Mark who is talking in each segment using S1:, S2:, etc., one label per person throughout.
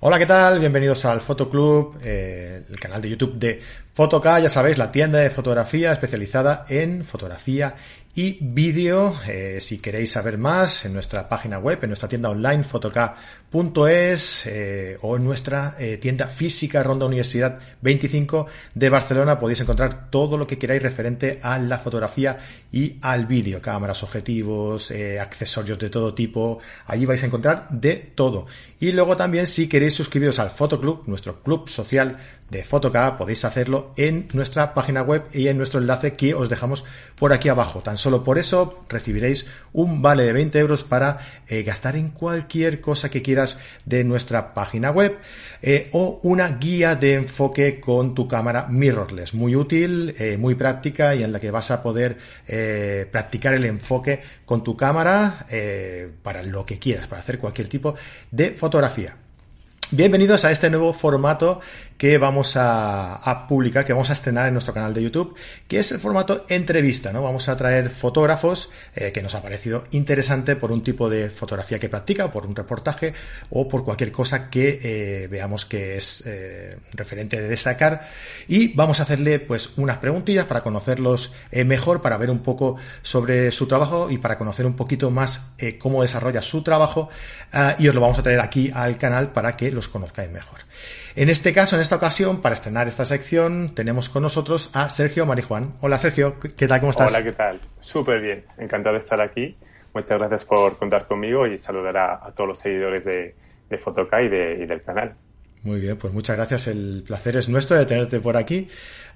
S1: Hola, ¿qué tal? Bienvenidos al Fotoclub, eh, el canal de YouTube de Fotoca, ya sabéis, la tienda de fotografía especializada en fotografía y vídeo. Eh, si queréis saber más, en nuestra página web, en nuestra tienda online, fotoca.es eh, o en nuestra eh, tienda física Ronda Universidad 25 de Barcelona, podéis encontrar todo lo que queráis referente a la fotografía y al vídeo, cámaras, objetivos, accesorios de todo tipo. Allí vais a encontrar de todo. Y luego también, si queréis suscribiros al Fotoclub, nuestro club social de Fotoca, podéis hacerlo en nuestra página web y en nuestro enlace que os dejamos por aquí abajo. Tan solo por eso recibiréis un vale de 20 euros para eh, gastar en cualquier cosa que quieras de nuestra página web eh, o una guía de enfoque con tu cámara mirrorless. Muy útil, eh, muy práctica y en la que vas a poder practicar el enfoque con tu cámara para lo que quieras, para hacer cualquier tipo de fotografía. Bienvenidos a este nuevo formato que vamos a, publicar, que vamos a estrenar en nuestro canal de YouTube, que es el formato entrevista, ¿no? Vamos a traer fotógrafos eh, que nos ha parecido interesante por un tipo de fotografía que practica, por un reportaje o por cualquier cosa que eh, veamos que es eh, referente de destacar y vamos a hacerle pues unas preguntillas para conocerlos mejor, para ver un poco sobre su trabajo y para conocer un poquito más cómo desarrolla su trabajo uh, y os lo vamos a traer aquí al canal para que los conozcáis mejor. En este caso, en esta ocasión, para estrenar esta sección, tenemos con nosotros a Sergio Marijuán. Hola Sergio, ¿qué tal? ¿Cómo estás?
S2: Hola, ¿qué tal? Súper bien, encantado de estar aquí. Muchas gracias por contar conmigo y saludar a, a todos los seguidores de, de Fotoca y, de, y, del canal.
S1: Muy bien, pues muchas gracias. El placer es nuestro de tenerte por aquí.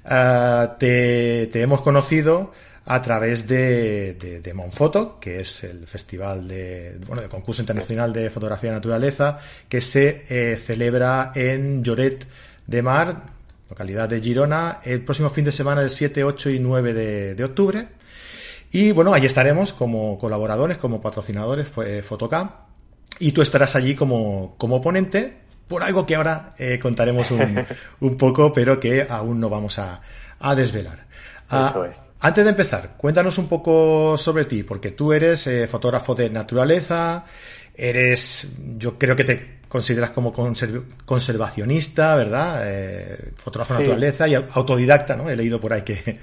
S1: Uh, te, te hemos conocido a través de, de, de, Monfoto, que es el festival de, bueno, de concurso internacional de fotografía de naturaleza, que se eh, celebra en Lloret de Mar, localidad de Girona, el próximo fin de semana del 7, 8 y 9 de, de octubre. Y bueno, ahí estaremos como colaboradores, como patrocinadores, pues, Fotocam. Y tú estarás allí como, como ponente, por algo que ahora eh, contaremos un, un, poco, pero que aún no vamos a, a desvelar.
S2: Eso es.
S1: Antes de empezar, cuéntanos un poco sobre ti, porque tú eres eh, fotógrafo de naturaleza, eres, yo creo que te consideras como conserv conservacionista, ¿verdad? Eh, fotógrafo de sí. naturaleza y autodidacta, ¿no? He leído por ahí que,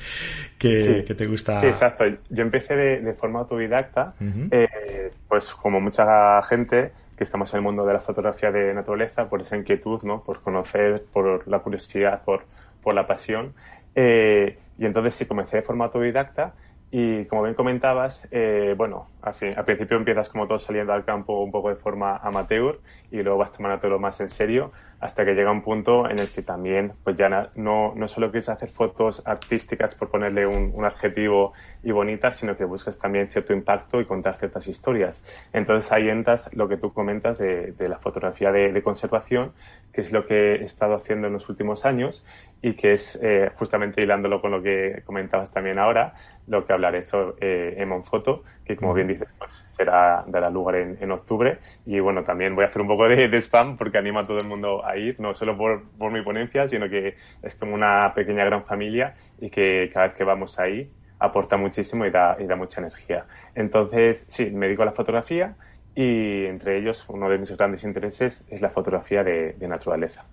S1: que,
S2: sí.
S1: que te gusta.
S2: Sí, exacto. Yo empecé de, de forma autodidacta, uh -huh. eh, pues como mucha gente que estamos en el mundo de la fotografía de naturaleza, por esa inquietud, ¿no? Por conocer, por la curiosidad, por, por la pasión. Eh, y entonces sí comencé de forma autodidacta y como bien comentabas, eh, bueno, al, fin, principio empiezas como todo saliendo al campo un poco de forma amateur y luego vas tomando más en serio hasta que llega un punto en el que también pues ya no, no solo quieres hacer fotos artísticas por ponerle un, adjetivo y bonitas, sino que buscas también cierto impacto y contar ciertas historias. Entonces ahí entras lo que tú comentas de, la fotografía de, conservación, que es lo que he estado haciendo en los últimos años y que es eh, justamente hilándolo con lo que comentabas también ahora, lo que hablaré sobre eh, en Monfoto, que como bien dices, pues será, dará lugar en, en, octubre. Y bueno, también voy a hacer un poco de, de, spam porque animo a todo el mundo a ir, no solo por, por mi ponencia, sino que es como una pequeña gran familia y que cada vez que vamos ahí aporta muchísimo y da, y da mucha energía. Entonces, sí, me dedico a la fotografía y entre ellos uno de mis grandes intereses es la fotografía de, naturaleza.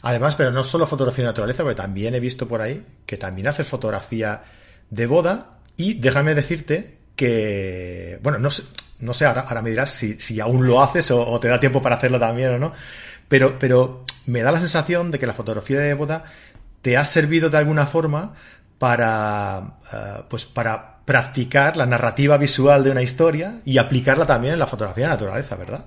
S1: Además, pero no solo fotografía de naturaleza, porque también he visto por ahí que también haces fotografía de boda y déjame decirte que, bueno, no sé, no sé ahora, ahora me dirás si, si aún lo haces o, te da tiempo para hacerlo también o no, pero, pero me da la sensación de que la fotografía de boda te ha servido de alguna forma para, uh, pues para practicar la narrativa visual de una historia y aplicarla también en la fotografía de naturaleza, ¿verdad?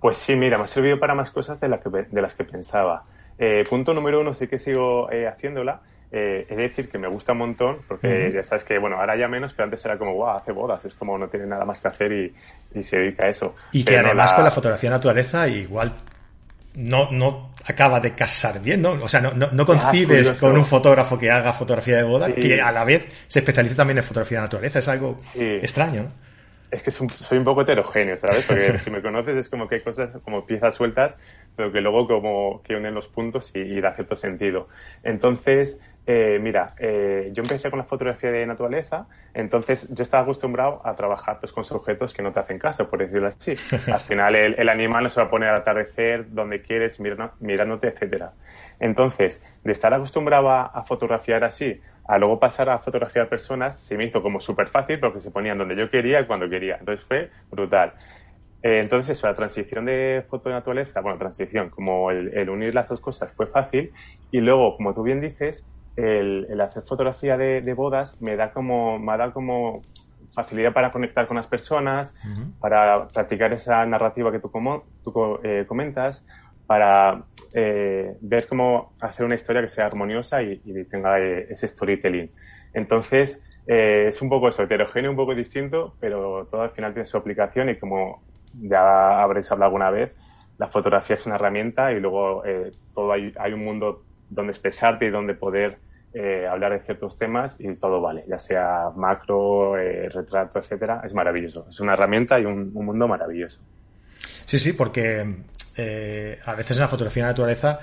S2: Pues sí, mira, me ha servido para más cosas de, la que, de las que pensaba. Eh, punto número uno, sí que sigo eh, haciéndola. Eh, es decir, que me gusta un montón, porque uh -huh. ya sabes que, bueno, ahora ya menos, pero antes era como, wow, hace bodas, es como no tiene nada más que hacer y, y se dedica a eso.
S1: Y
S2: pero
S1: que además la... con la fotografía de naturaleza igual no, no acaba de casar bien, ¿no? O sea, no, no, no concibes ah, con un fotógrafo que haga fotografía de boda, sí. que a la vez se especializa también en fotografía de naturaleza, es algo sí. extraño, ¿no?
S2: Es que soy un poco heterogéneo, ¿sabes? Porque si me conoces es como que hay cosas como piezas sueltas, pero que luego como que unen los puntos y, y da cierto sentido. Entonces, eh, mira, eh, yo empecé con la fotografía de naturaleza, entonces yo estaba acostumbrado a trabajar pues, con sujetos que no te hacen caso, por decirlo así. Al final el, animal no se va a poner al atardecer donde quieres, mirándote, etcétera. Entonces, de estar acostumbrado a, fotografiar así, a luego pasar a fotografiar personas, se me hizo como súper fácil porque se ponían donde yo quería y cuando quería. Entonces fue brutal. Eh, entonces, eso, la transición de foto de naturaleza, bueno, transición, como el, el unir las dos cosas fue fácil. Y luego, como tú bien dices, el, hacer fotografía de, bodas me da como, me da como facilidad para conectar con las personas, para practicar esa narrativa que tú, como, tú eh, comentas, para eh, ver cómo hacer una historia que sea armoniosa y, tenga eh, ese storytelling. Entonces, es un poco eso, heterogéneo, un poco distinto, pero todo al final tiene su aplicación y como ya habréis hablado alguna vez, la fotografía es una herramienta y luego todo hay, hay un mundo donde expresarte y donde poder eh, hablar de ciertos temas y todo vale, ya sea macro, eh, retrato, etcétera, es maravilloso. Es una herramienta y un, mundo maravilloso.
S1: Sí, sí, porque eh, a veces en la fotografía de naturaleza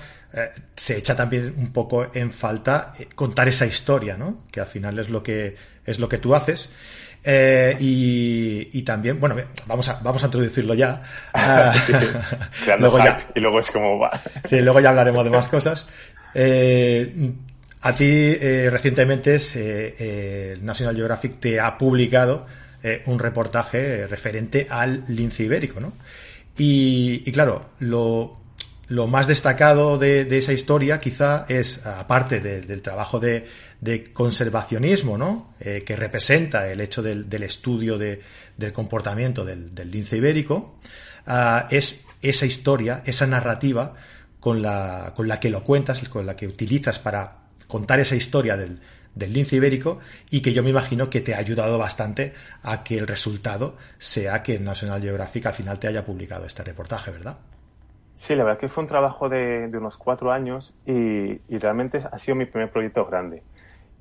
S1: se echa también un poco en falta contar esa historia, ¿no? Que al final es lo que es lo que tú haces. y, también, bueno, vamos a, vamos a introducirlo ya.
S2: luego ya. Y luego es como va.
S1: Sí, luego ya hablaremos de más cosas. Eh, a ti eh, recientemente eh, el National Geographic te ha publicado eh, un reportaje referente al lince ibérico, ¿no? Y, claro, lo, más destacado de, esa historia quizá es, aparte del trabajo de, conservacionismo, ¿no? que representa el hecho del, estudio del comportamiento del, lince ibérico, ah, es esa historia, esa narrativa con la, con la que lo cuentas, con la que utilizas para contar esa historia del, lince ibérico y que yo me imagino que te ha ayudado bastante a que el resultado sea que National Geographic al final te haya publicado este reportaje, ¿verdad?
S2: Sí, la verdad que fue un trabajo de, unos cuatro años y, realmente ha sido mi primer proyecto grande.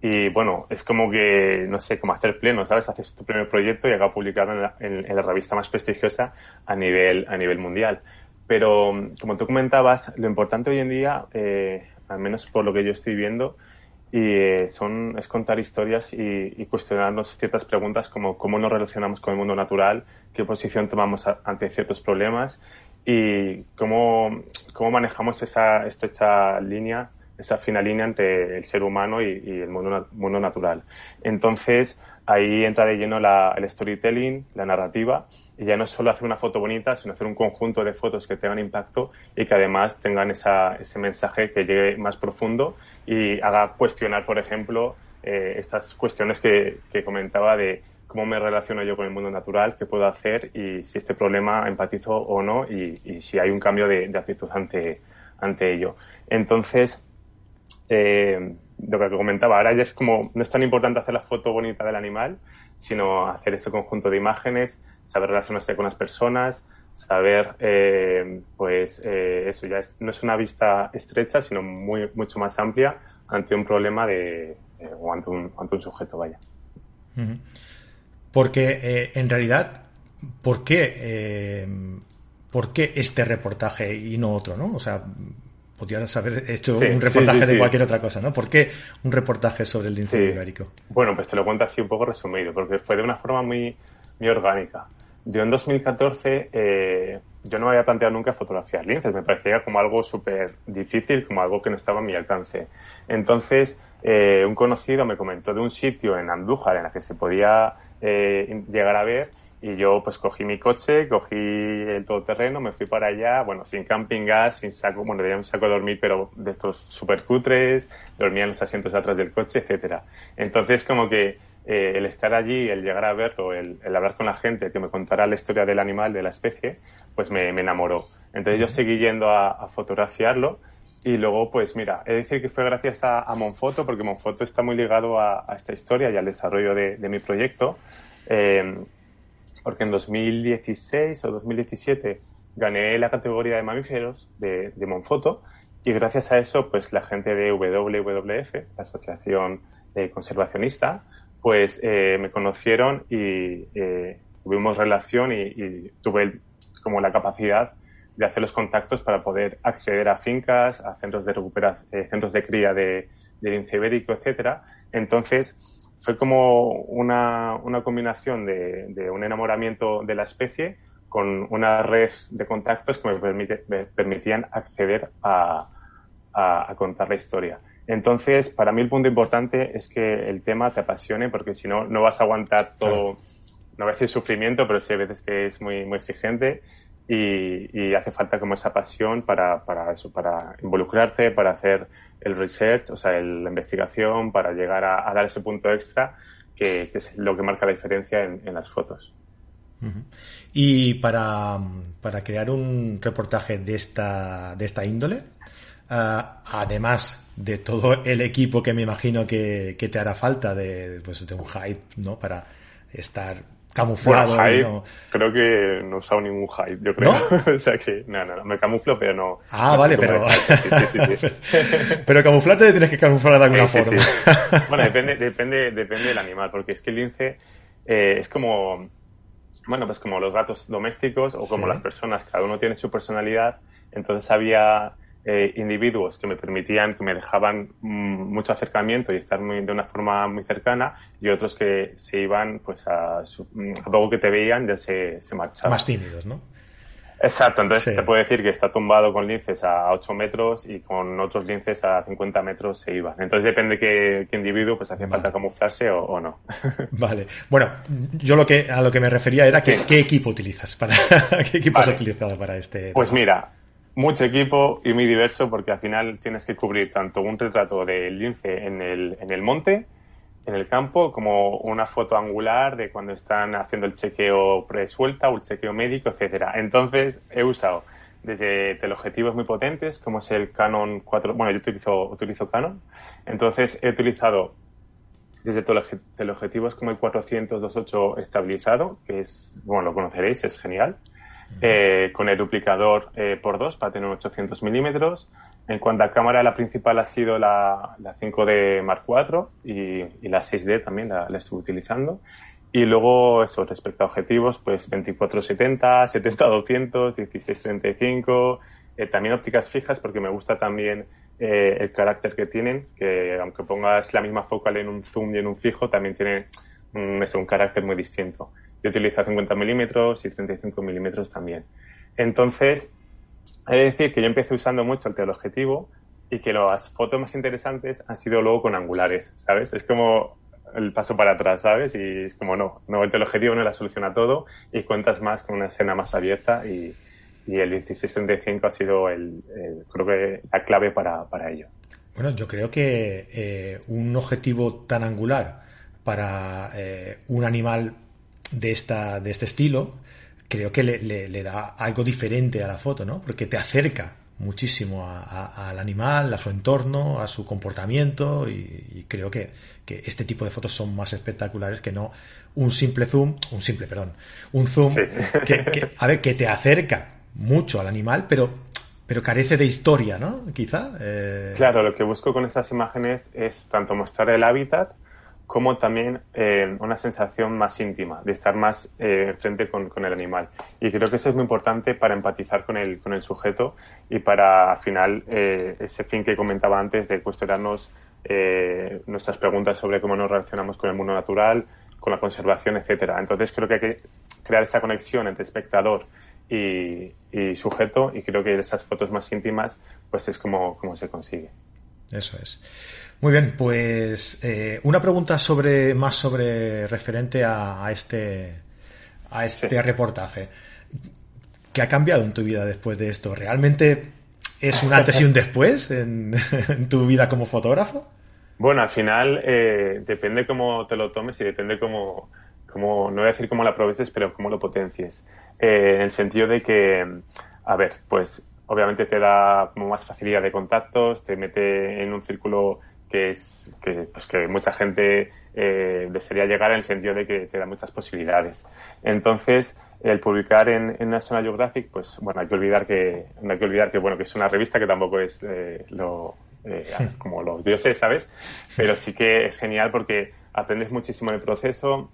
S2: Y bueno, es como que, no sé, como hacer pleno, ¿sabes? Haces tu primer proyecto y acaba publicado en la, revista más prestigiosa a nivel, a nivel mundial. Pero, como tú comentabas, lo importante hoy en día, eh, al menos por lo que yo estoy viendo, y eh, son, es contar historias y, cuestionarnos ciertas preguntas como cómo nos relacionamos con el mundo natural, qué posición tomamos ante ciertos problemas y cómo, cómo manejamos esa estrecha línea, esa fina línea entre el ser humano y, el mundo, mundo natural. Entonces, ahí entra de lleno la, el storytelling, la narrativa, y ya no solo hacer una foto bonita, sino hacer un conjunto de fotos que tengan impacto y que además tengan esa, ese mensaje que llegue más profundo y haga cuestionar, por ejemplo, eh, estas cuestiones que, que, comentaba de cómo me relaciono yo con el mundo natural, qué puedo hacer y si este problema empatizo o no y, y si hay un cambio de, de, actitud ante, ante ello. Entonces, eh, lo que comentaba, ahora ya es como, no es tan importante hacer la foto bonita del animal, sino hacer ese conjunto de imágenes, saber relacionarse con las personas, saber, eh, pues, eh, eso ya no es una vista estrecha, sino muy, mucho más amplia ante un problema de, eh, o ante un, ante un sujeto, vaya.
S1: Porque, en realidad, ¿por qué, ¿por qué este reportaje y no otro, no? O sea, podrías haber hecho un reportaje de cualquier otra cosa, ¿no? ¿Por qué un reportaje sobre el lince ibérico?
S2: Bueno, pues te lo cuento así un poco resumido, porque fue de una forma muy, muy orgánica. Yo en 2014 eh, yo no me había planteado nunca fotografiar linces, me parecía como algo súper difícil, como algo que no estaba a mi alcance. Entonces, eh, un conocido me comentó de un sitio en Andújar en el que se podía eh, llegar a ver y yo pues cogí mi coche, cogí el todoterreno, me fui para allá, bueno, sin camping gas, sin saco, bueno, tenía un saco de dormir, pero de estos super cutres, dormía en los asientos atrás del coche, etcétera. Entonces como que eh, el estar allí, el llegar a verlo, el, hablar con la gente, que me contara la historia del animal, de la especie, pues me, enamoró. Entonces yo seguí yendo a, fotografiarlo y luego, pues mira, he de decir que fue gracias a, Monfoto, porque Monfoto está muy ligado a, esta historia y al desarrollo de, mi proyecto. Eh, porque en 2016 o 2017 gané la categoría de mamíferos de, Monfoto y gracias a eso, pues la gente de WWF, la Asociación Conservacionista, pues eh, me conocieron y, eh, tuvimos relación y, tuve como la capacidad de hacer los contactos para poder acceder a fincas, a centros de recuperación, eh, centros de cría de, de lince ibérico, etcétera. Entonces, fue como una, una combinación de, de, un enamoramiento de la especie con una red de contactos que me, permite, me permitían acceder a, a, a, contar la historia. Entonces, para mí el punto importante es que el tema te apasione porque si no, no vas a aguantar todo, no voy a decir sufrimiento, pero sí hay veces que es muy, muy exigente y, y hace falta como esa pasión para, para eso, para involucrarte, para hacer el research, o sea, el, la investigación, para llegar a, dar ese punto extra que, que, es lo que marca la diferencia en, las fotos.
S1: Y para, para, crear un reportaje de esta, de esta índole, uh, además de todo el equipo que me imagino que, que te hará falta de, pues, de un hype, ¿no? Para estar camuflado.
S2: Bueno, hype, no... Creo que no he usado ningún hype, yo creo. ¿No? o sea que, no, no, no, me camuflo, pero no.
S1: Ah, no vale, pero. Sí, sí, sí, pero camuflarte tienes que camuflar de alguna forma.
S2: bueno, depende, depende, depende del animal, porque es que el lince eh, es como, bueno, pues como los gatos domésticos o como las personas, cada uno tiene su personalidad. Entonces había eh, individuos que me permitían, que me dejaban mmm, mucho acercamiento y estar muy, de una forma muy cercana y otros que se iban, pues a, su, a poco que te veían ya se, se marchaban.
S1: Más tímidos, ¿no?
S2: Exacto, entonces sí. te puedo decir que está tumbado con linces a 8 metros y con otros linces a 50 metros se iban. Entonces depende qué, qué individuo, pues hace vale. falta camuflarse o, o, no.
S1: Vale. Bueno, yo lo que a lo que me refería era que, sí. qué equipo utilizas para qué equipo vale. has utilizado para este.
S2: Pues trabajo? mira, mucho equipo y muy diverso porque al final tienes que cubrir tanto un retrato del lince en el, en el monte, en el campo, como una foto angular de cuando están haciendo el chequeo presuelta o el chequeo médico, etcétera. Entonces he usado desde teleobjetivos muy potentes, como es el Canon 4, bueno, yo utilizo, utilizo Canon, entonces he utilizado desde teleobjetivos como el 400-28 estabilizado, que es, bueno, lo conoceréis, es genial, eh, con el duplicador eh, por 2 para tener 800 milímetros. En cuanto a cámara, la principal ha sido la, la 5D Mark IV y, y, la 6D también la, la estuve utilizando. Y luego, eso, respecto a objetivos, pues 24-70, 70-200, 16-35, eh, también ópticas fijas porque me gusta también eh, el carácter que tienen, que aunque pongas la misma focal en un zoom y en un fijo, también tiene un, eso, un carácter muy distinto. Yo utilizo 50 milímetros y 35 milímetros también. Entonces, he de decir que yo empecé usando mucho el teleobjetivo y que las fotos más interesantes han sido luego con angulares, ¿sabes? Es como el paso para atrás, ¿sabes? Y es como no, no, el teleobjetivo no la soluciona todo y cuentas más con una escena más abierta y, y el 1635 ha sido el, el, creo que la clave para, para ello.
S1: Bueno, yo creo que eh, un objetivo tan angular para eh, un animal de, esta, de este estilo, creo que le, le, le, da algo diferente a la foto, ¿no? Porque te acerca muchísimo a, a, al animal, a su entorno, a su comportamiento y, y creo que, que, este tipo de fotos son más espectaculares que no un simple zoom, un simple, perdón, un zoom sí. que, que, a ver, que te acerca mucho al animal, pero pero carece de historia, ¿no? Quizá.
S2: Eh... Claro, lo que busco con estas imágenes es tanto mostrar el hábitat como también eh, una sensación más íntima, de estar más eh, frente con, con, el animal. Y creo que eso es muy importante para empatizar con el, con el sujeto y para, al final, eh, ese fin que comentaba antes de cuestionarnos eh, nuestras preguntas sobre cómo nos relacionamos con el mundo natural, con la conservación, etcétera. Entonces creo que hay que crear esa conexión entre espectador y, y sujeto y creo que esas fotos más íntimas pues es como, como se consigue.
S1: Eso es. Muy bien, pues eh, una pregunta sobre más sobre referente a, a este a este sí. reportaje. ¿Qué ha cambiado en tu vida después de esto? ¿Realmente es un antes y un después en, en tu vida como fotógrafo?
S2: Bueno, al final eh, depende cómo te lo tomes y depende cómo, cómo, no voy a decir cómo lo aproveches, pero cómo lo potencies. Eh, en el sentido de que, a ver, pues obviamente te da como más facilidad de contactos, te mete en un círculo que es que, pues que mucha gente eh, desearía llegar en el sentido de que te da muchas posibilidades. Entonces, el publicar en, en, National Geographic, pues bueno, hay que olvidar que no hay que olvidar que bueno que es una revista que tampoco es eh, lo eh, como los dioses, ¿sabes? Pero sí que es genial porque aprendes muchísimo en el proceso,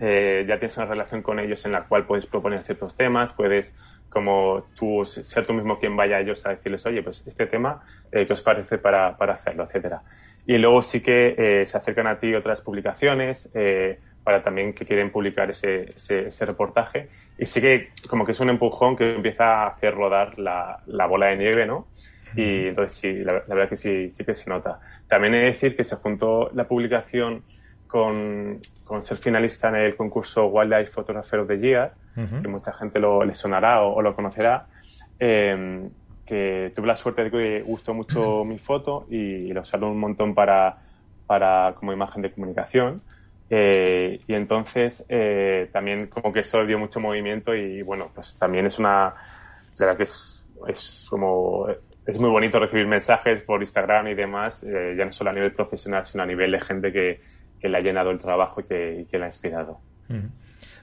S2: eh, ya tienes una relación con ellos en la cual puedes proponer ciertos temas, puedes como tú ser tú mismo quien vaya a ellos a decirles, oye, pues este tema, eh, ¿qué os parece para, para hacerlo, etcétera? Y luego sí que eh, se acercan a ti otras publicaciones eh, para también que quieren publicar ese, ese, reportaje. Y sí que como que es un empujón que empieza a hacer rodar la, la bola de nieve, ¿no? Y entonces sí, la, verdad que sí, sí que se nota. También he de decir que se juntó la publicación con, con ser finalista en el concurso Wildlife Photographer of the Year, que mucha gente lo, le sonará o, lo conocerá, eh, que tuve la suerte de que gustó mucho mi foto y lo usé un montón para, para como imagen de comunicación. Eh, y entonces eh, también como que eso dio mucho movimiento y bueno, pues también es una, de verdad que es, es como es muy bonito recibir mensajes por Instagram y demás, eh, ya no solo a nivel profesional, sino a nivel de gente que, que le ha llenado el trabajo y que, que le ha inspirado.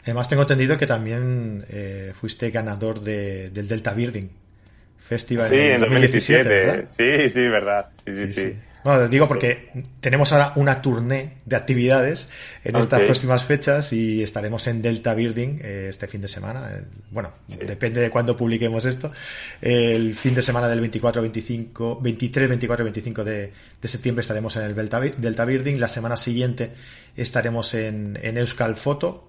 S1: Además, tengo entendido que también eh, fuiste ganador de, del Delta Birding Festival
S2: sí, en 2017. sí, sí, verdad. Sí, sí, sí.
S1: Bueno, digo porque tenemos ahora una tournée de actividades en estas próximas fechas y estaremos en Delta Birding eh, este fin de semana. Bueno, depende de cuándo publiquemos esto. El fin de semana del 24, 25, 23, 24 25 de, de septiembre estaremos en el Delta, Delta Birding. La semana siguiente estaremos en, en Euskal Foto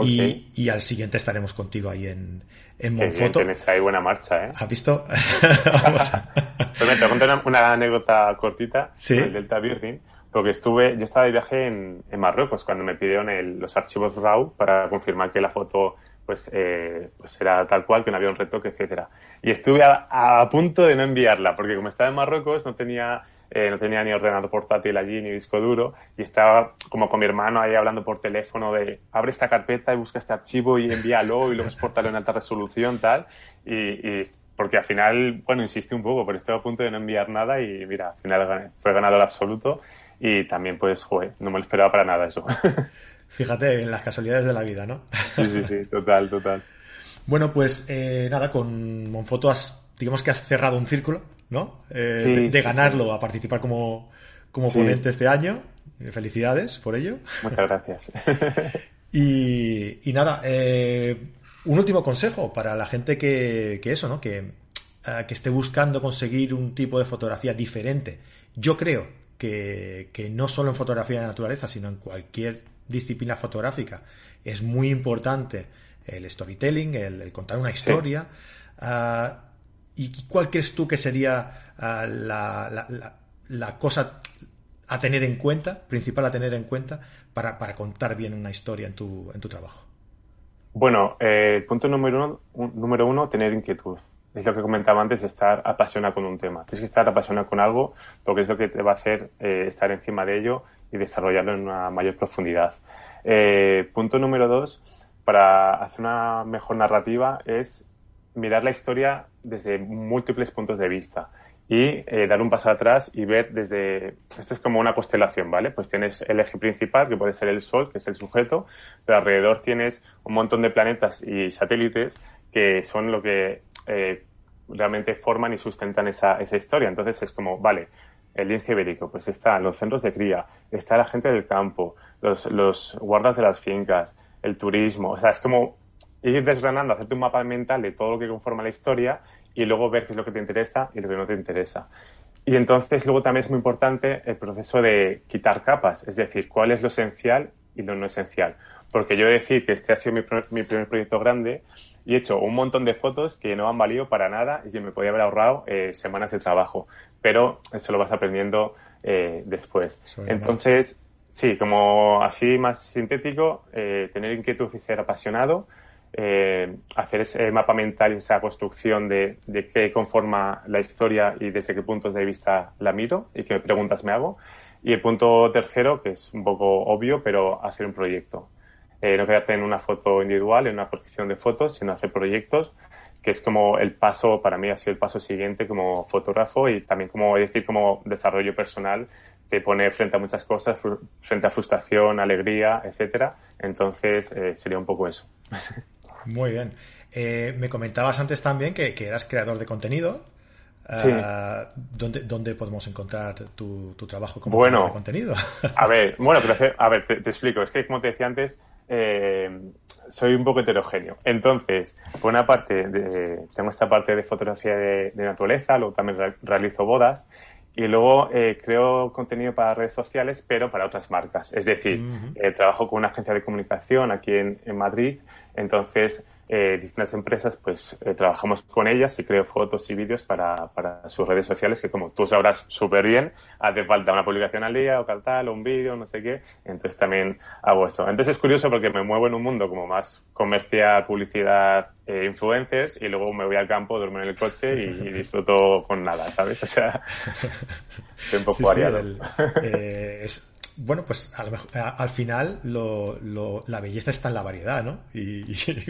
S1: y, y, al siguiente estaremos contigo ahí en, en Monfoto.
S2: Tienes ahí buena marcha, ¿eh?
S1: ¿Has visto?
S2: Vamos a... pues te contar una, anécdota cortita ¿Sí? del Delta Birding, porque estuve, yo estaba de viaje en, en Marruecos cuando me pidieron el, los archivos RAW para confirmar que la foto pues, eh, pues era tal cual, que no había un retoque, etcétera. Y estuve a, a, punto de no enviarla, porque como estaba en Marruecos no tenía eh, no tenía ni ordenador portátil allí ni disco duro y estaba como con mi hermano ahí hablando por teléfono de abre esta carpeta y busca este archivo y envíalo y luego exportalo en alta resolución tal y, porque al final, bueno, insistí un poco, pero estuve a punto de no enviar nada y mira, al final fue ganador absoluto y también pues, joder, no me lo esperaba para nada eso.
S1: Fíjate en las casualidades de la vida, ¿no?
S2: Sí, sí, sí, total, total.
S1: Bueno, pues eh, nada, con Monfoto has, digamos que has cerrado un círculo ¿no? Eh, de, ganarlo a participar como, como ponente este año. Felicidades por ello.
S2: Muchas gracias.
S1: y, nada, eh, un último consejo para la gente que, eso, ¿no? Que, eh, que esté buscando conseguir un tipo de fotografía diferente. Yo creo que, no solo en fotografía de naturaleza, sino en cualquier disciplina fotográfica es muy importante el storytelling, el, contar una historia. Ah, ¿Y cuál crees tú que sería ah, la, cosa a tener en cuenta, principal a tener en cuenta, para, contar bien una historia en tu, en tu trabajo?
S2: Bueno, el eh, punto número uno, número uno, tener inquietud. Es lo que comentaba antes, estar apasionado con un tema. Tienes que estar apasionado con algo porque es lo que te va a hacer eh, estar encima de ello y desarrollarlo en una mayor profundidad. Eh, punto número dos, para hacer una mejor narrativa es mirar la historia desde múltiples puntos de vista y eh, dar un paso atrás y ver desde... Esto es como una constelación, ¿vale? Pues tienes el eje principal, que puede ser el Sol, que es el sujeto, pero alrededor tienes un montón de planetas y satélites que son lo que eh, realmente forman y sustentan esa, esa historia. Entonces es como, vale, el lince ibérico, pues está los centros de cría, está la gente del campo, los, los guardas de las fincas, el turismo, o sea, es como ir desgranando, hacerte un mapa mental de todo lo que conforma la historia y luego ver qué es lo que te interesa y lo que no te interesa. Y entonces luego también es muy importante el proceso de quitar capas, es decir, cuál es lo esencial y lo no esencial. Porque yo he de decir que este ha sido mi, mi, primer proyecto grande y he hecho un montón de fotos que no han valido para nada y que me podía haber ahorrado eh, semanas de trabajo. Pero eso lo vas aprendiendo eh, después. Entonces, sí, como así más sintético, eh, tener inquietud y ser apasionado, eh, hacer ese mapa mental y esa construcción de, de, qué conforma la historia y desde qué puntos de vista la miro y qué preguntas me hago. Y el punto tercero, que es un poco obvio, pero hacer un proyecto. Eh, no quedarte en una foto individual, en una posición de fotos, sino hacer proyectos, que es como el paso, para mí ha sido el paso siguiente como fotógrafo y también como decir como desarrollo personal, te pone frente a muchas cosas, frente a frustración, alegría, etcétera. Entonces eh, sería un poco eso.
S1: Muy bien. Eh, me comentabas antes también que, eras creador de contenido. Sí. Ah, ¿dónde, podemos encontrar tu, trabajo como creador de contenido?
S2: a ver, bueno, pero, a ver, te, explico. Es que, como te decía antes, soy un poco heterogéneo. Entonces, por una parte, tengo esta parte de fotografía de, naturaleza, luego también realizo bodas y luego eh, creo contenido para redes sociales, pero para otras marcas. Es decir, eh, trabajo con una agencia de comunicación aquí en, en Madrid, entonces eh, distintas empresas, pues eh, trabajamos con ellas y creo fotos y vídeos para, para sus redes sociales, que como tú sabrás súper bien, hace falta una publicación al día o tal, o un vídeo, no sé qué, entonces también hago esto. Entonces es curioso porque me muevo en un mundo como más comercial, publicidad, eh, influencers, y luego me voy al campo, duermo en el coche y, disfruto con nada, ¿sabes? O sea, estoy un poco variado.
S1: Eh, es bueno, pues al final la belleza está en la variedad, ¿no? Y,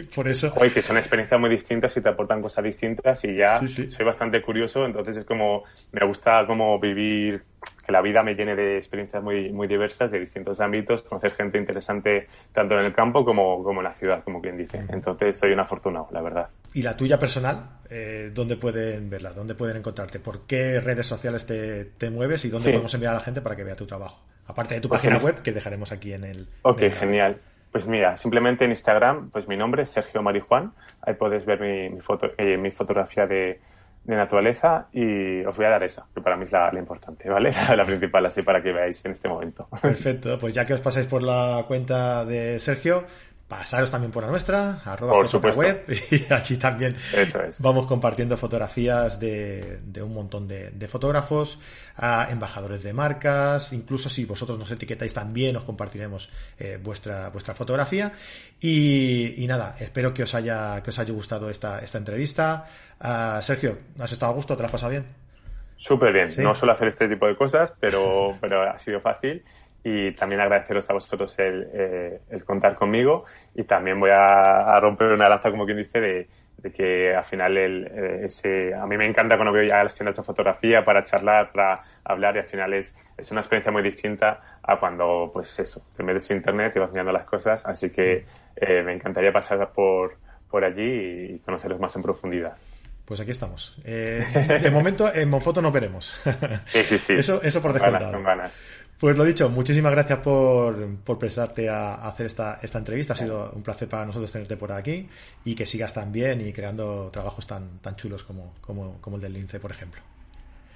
S1: por eso...
S2: Oye, que son experiencias muy distintas y te aportan cosas distintas y ya soy bastante curioso, entonces es como, me gusta como vivir, que la vida me llene de experiencias muy, muy diversas, de distintos ámbitos, conocer gente interesante tanto en el campo como, como en la ciudad, como quien dice. Entonces soy un afortunado, la verdad.
S1: ¿Y la tuya personal? Eh, ¿Dónde pueden verla? ¿Dónde pueden encontrarte? ¿Por qué redes sociales te, te mueves y dónde podemos enviar a la gente para que vea tu trabajo? Aparte de tu pues página web, que dejaremos aquí en el...
S2: Ok, genial. Pues mira, simplemente en Instagram, pues mi nombre es Sergio Marijuán. Ahí puedes ver mi, foto, eh, mi fotografía de, naturaleza y os voy a dar esa, que para mí es la, importante, ¿vale? La, principal, así para que veáis en este momento.
S1: Perfecto, pues ya que os pasáis por la cuenta de Sergio, pasaros también por la nuestra, arroba web, y allí también vamos compartiendo fotografías de, un montón de, fotógrafos, a embajadores de marcas, incluso si vosotros nos etiquetáis también os compartiremos eh, vuestra, vuestra fotografía. Y, nada, espero que os haya, que os haya gustado esta, esta entrevista. Uh, Sergio, ¿has estado a gusto? ¿Te lo has pasado bien?
S2: Súper bien. No suelo hacer este tipo de cosas, pero, pero ha sido fácil y también agradeceros a vosotros eh, el, contar conmigo y también voy a, romper una lanza, como quien dice, de, que al final el, eh, ese, a mí me encanta cuando veo ya las tiendas de fotografía para charlar, para hablar y al final es, es una experiencia muy distinta a cuando, pues eso, te metes en internet y vas mirando las cosas, así que eh, me encantaría pasar por, por allí y conocerlos más en profundidad.
S1: Pues aquí estamos. de momento en Monfoto no veremos.
S2: Sí, sí, sí.
S1: Eso, eso por descontado. Ganas, ganas. Pues lo dicho, muchísimas gracias por, por prestarte a, hacer esta, esta entrevista. Ha sido un placer para nosotros tenerte por aquí y que sigas tan bien y creando trabajos tan, tan chulos como, como, como el del Lince, por ejemplo.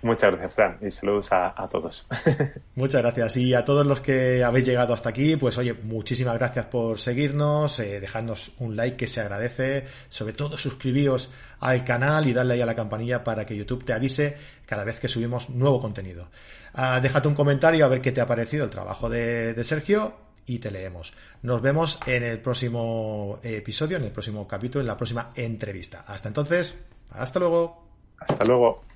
S2: Muchas gracias, Fran, y saludos a, todos.
S1: Muchas gracias. Y a todos los que habéis llegado hasta aquí, pues oye, muchísimas gracias por seguirnos, eh, dejadnos un like que se agradece, sobre todo suscribíos al canal y darle ahí a la campanilla para que YouTube te avise cada vez que subimos nuevo contenido. Ah, déjate un comentario a ver qué te ha parecido el trabajo de, de Sergio y te leemos. Nos vemos en el próximo episodio, en el próximo capítulo, en la próxima entrevista. Hasta entonces, hasta luego.
S2: Hasta luego.